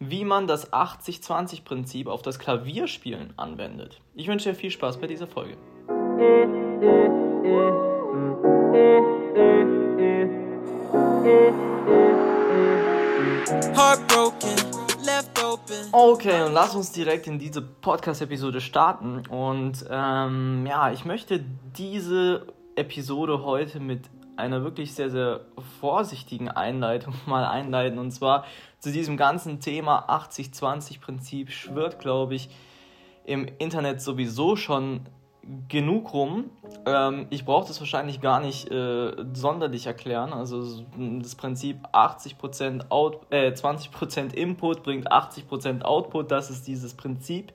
wie man das 80-20-Prinzip auf das Klavierspielen anwendet. Ich wünsche dir viel Spaß bei dieser Folge. Okay, und lass uns direkt in diese Podcast-Episode starten. Und ähm, ja, ich möchte diese Episode heute mit einer wirklich sehr, sehr vorsichtigen Einleitung mal einleiten. Und zwar zu diesem ganzen Thema 80-20-Prinzip schwirrt, glaube ich, im Internet sowieso schon genug rum. Ähm, ich brauche das wahrscheinlich gar nicht äh, sonderlich erklären. Also das Prinzip 80% Out, äh, 20% Input bringt 80% Output, das ist dieses Prinzip.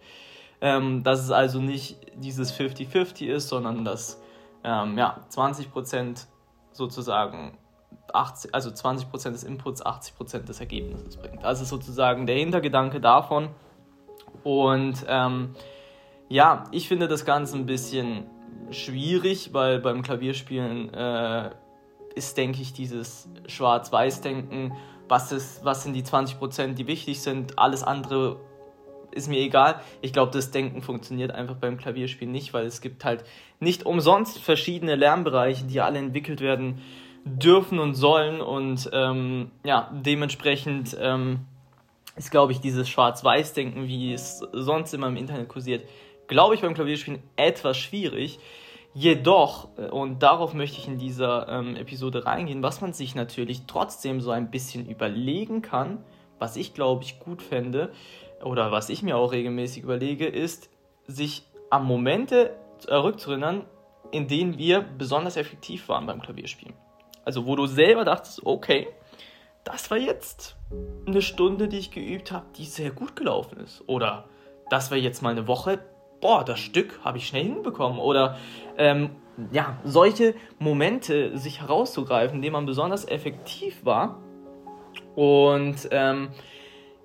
Ähm, dass es also nicht dieses 50-50 ist, sondern dass ähm, ja, 20% sozusagen 80, also 20% des Inputs 80% des Ergebnisses bringt. Das ist sozusagen der Hintergedanke davon. Und ähm, ja, ich finde das Ganze ein bisschen schwierig, weil beim Klavierspielen äh, ist, denke ich, dieses Schwarz-Weiß-Denken, was, was sind die 20%, die wichtig sind, alles andere ist mir egal. Ich glaube, das Denken funktioniert einfach beim Klavierspielen nicht, weil es gibt halt nicht umsonst verschiedene Lernbereiche, die alle entwickelt werden dürfen und sollen und ähm, ja, dementsprechend ähm, ist, glaube ich, dieses Schwarz-Weiß-Denken, wie es sonst immer im Internet kursiert, glaube ich, beim Klavierspielen etwas schwierig. Jedoch, äh, und darauf möchte ich in dieser ähm, Episode reingehen, was man sich natürlich trotzdem so ein bisschen überlegen kann, was ich glaube ich gut fände, oder was ich mir auch regelmäßig überlege, ist, sich an Momente zurückzuerinnern, in denen wir besonders effektiv waren beim Klavierspielen. Also wo du selber dachtest, okay, das war jetzt eine Stunde, die ich geübt habe, die sehr gut gelaufen ist. Oder das war jetzt mal eine Woche, boah, das Stück habe ich schnell hinbekommen. Oder ähm, ja, solche Momente sich herauszugreifen, in denen man besonders effektiv war. Und ähm,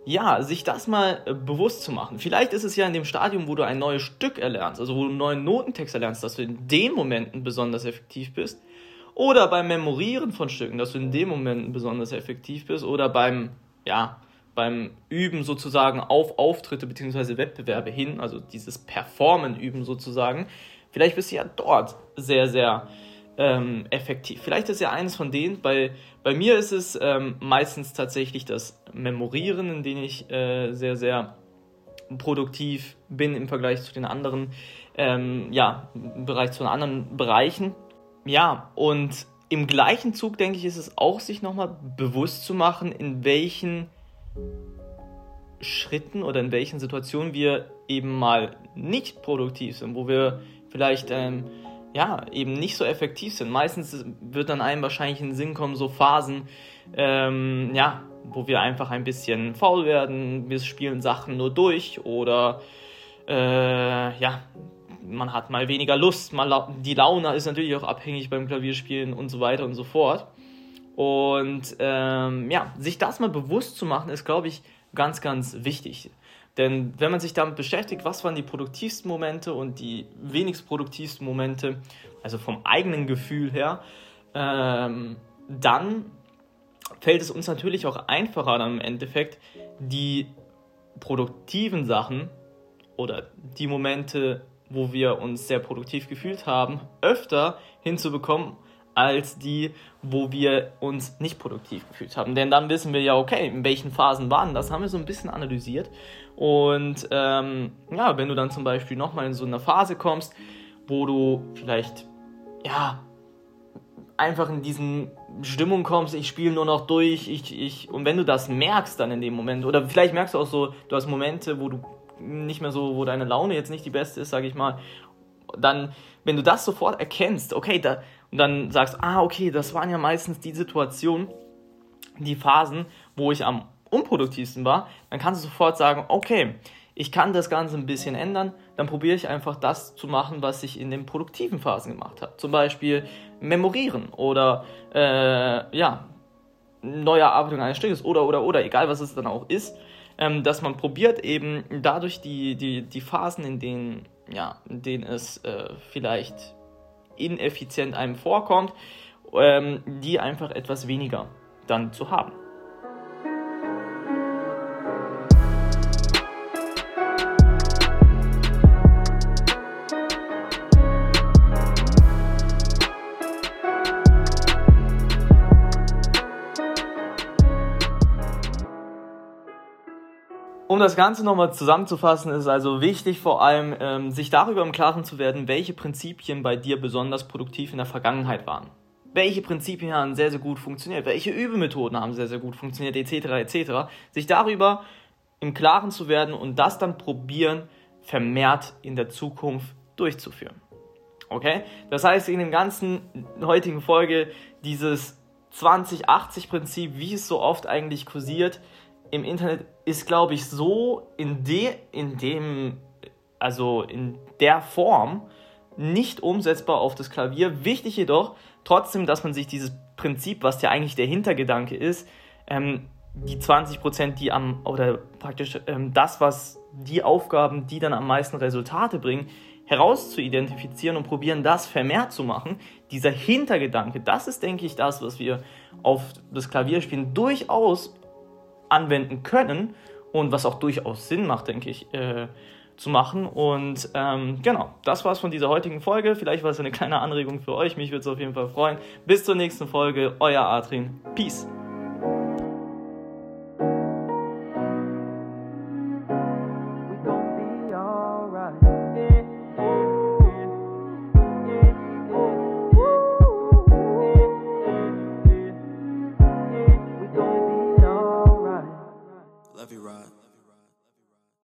ja, sich das mal äh, bewusst zu machen. Vielleicht ist es ja in dem Stadium, wo du ein neues Stück erlernst, also wo du einen neuen Notentext erlernst, dass du in den Momenten besonders effektiv bist. Oder beim Memorieren von Stücken, dass du in den Momenten besonders effektiv bist. Oder beim, ja, beim Üben sozusagen auf Auftritte bzw. Wettbewerbe hin, also dieses Performen üben sozusagen. Vielleicht bist du ja dort sehr, sehr ähm, effektiv. Vielleicht ist ja eines von denen, bei, bei mir ist es ähm, meistens tatsächlich das Memorieren, in dem ich äh, sehr, sehr produktiv bin im Vergleich zu den anderen, ähm, ja, im Bereich zu den anderen Bereichen. Ja, und im gleichen Zug, denke ich, ist es auch, sich nochmal bewusst zu machen, in welchen Schritten oder in welchen Situationen wir eben mal nicht produktiv sind, wo wir vielleicht ähm, ja, eben nicht so effektiv sind. Meistens wird dann einem wahrscheinlich in den Sinn kommen, so Phasen, ähm, ja, wo wir einfach ein bisschen faul werden, wir spielen Sachen nur durch oder äh, ja, man hat mal weniger Lust, mal die Laune ist natürlich auch abhängig beim Klavierspielen und so weiter und so fort. Und ähm, ja, sich das mal bewusst zu machen, ist, glaube ich, ganz, ganz wichtig. Denn wenn man sich damit beschäftigt, was waren die produktivsten Momente und die wenigst produktivsten Momente, also vom eigenen Gefühl her, ähm, dann fällt es uns natürlich auch einfacher dann im Endeffekt, die produktiven Sachen oder die Momente, wo wir uns sehr produktiv gefühlt haben, öfter hinzubekommen als die, wo wir uns nicht produktiv gefühlt haben. Denn dann wissen wir ja, okay, in welchen Phasen waren das, haben wir so ein bisschen analysiert. Und ähm, ja, wenn du dann zum Beispiel nochmal in so eine Phase kommst, wo du vielleicht, ja, einfach in diesen Stimmung kommst, ich spiele nur noch durch, ich, ich, und wenn du das merkst dann in dem Moment, oder vielleicht merkst du auch so, du hast Momente, wo du nicht mehr so, wo deine Laune jetzt nicht die beste ist, sage ich mal, dann, wenn du das sofort erkennst, okay, da, und dann sagst, ah, okay, das waren ja meistens die Situationen, die Phasen, wo ich am unproduktivsten war, dann kannst du sofort sagen, okay, ich kann das Ganze ein bisschen ändern, dann probiere ich einfach das zu machen, was ich in den produktiven Phasen gemacht habe. Zum Beispiel memorieren oder äh, ja, neue Erarbeitung eines Stückes oder oder oder, egal was es dann auch ist, ähm, dass man probiert eben dadurch die, die, die Phasen, in denen, ja, in denen es äh, vielleicht ineffizient einem vorkommt, ähm, die einfach etwas weniger dann zu haben. Um das Ganze nochmal zusammenzufassen, ist also wichtig, vor allem ähm, sich darüber im Klaren zu werden, welche Prinzipien bei dir besonders produktiv in der Vergangenheit waren. Welche Prinzipien haben sehr, sehr gut funktioniert, welche Übemethoden haben sehr, sehr gut funktioniert, etc. etc. Sich darüber im Klaren zu werden und das dann probieren, vermehrt in der Zukunft durchzuführen. Okay? Das heißt, in der ganzen heutigen Folge dieses 20-80-Prinzip, wie es so oft eigentlich kursiert, im Internet ist, glaube ich, so in, de, in dem, also in der Form nicht umsetzbar auf das Klavier. Wichtig jedoch trotzdem, dass man sich dieses Prinzip, was ja eigentlich der Hintergedanke ist, ähm, die 20 Prozent, die am, oder praktisch ähm, das, was die Aufgaben, die dann am meisten Resultate bringen, heraus zu identifizieren und probieren, das vermehrt zu machen. Dieser Hintergedanke, das ist, denke ich, das, was wir auf das Klavierspielen durchaus anwenden können und was auch durchaus Sinn macht, denke ich, äh, zu machen. Und ähm, genau, das war's von dieser heutigen Folge. Vielleicht war es eine kleine Anregung für euch. Mich würde es auf jeden Fall freuen. Bis zur nächsten Folge. Euer Adrian. Peace.